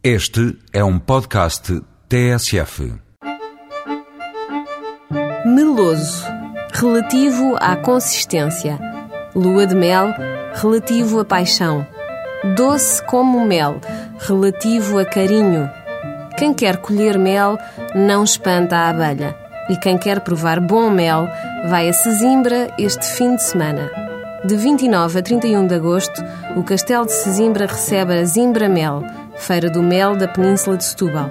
Este é um podcast TSF. Meloso, relativo à consistência. Lua de mel, relativo a paixão. Doce como mel, relativo a carinho. Quem quer colher mel, não espanta a abelha. E quem quer provar bom mel, vai a Sesimbra este fim de semana. De 29 a 31 de agosto, o Castelo de Sesimbra recebe a Zimbra Mel, Feira do Mel da Península de Setúbal.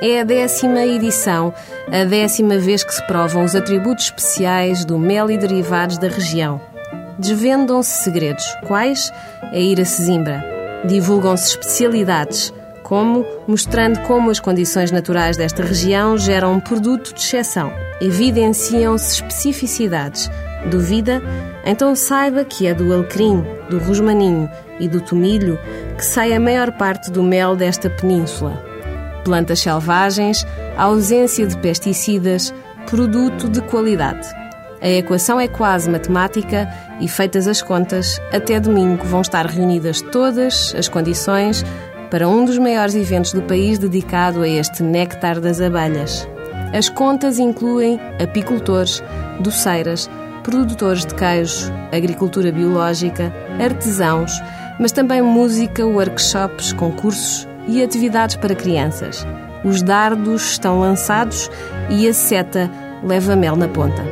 É a décima edição, a décima vez que se provam os atributos especiais do mel e derivados da região. Desvendam-se segredos, quais? É ir a Sesimbra. Divulgam-se especialidades, como mostrando como as condições naturais desta região geram um produto de exceção. Evidenciam-se especificidades. Duvida? Então saiba que é do alecrim, do rosmaninho e do tomilho que sai a maior parte do mel desta península. Plantas selvagens, ausência de pesticidas, produto de qualidade. A equação é quase matemática e, feitas as contas, até domingo vão estar reunidas todas as condições para um dos maiores eventos do país dedicado a este néctar das abelhas. As contas incluem apicultores, doceiras, produtores de queijo, agricultura biológica, artesãos, mas também música, workshops, concursos e atividades para crianças. Os dardos estão lançados e a seta leva mel na ponta.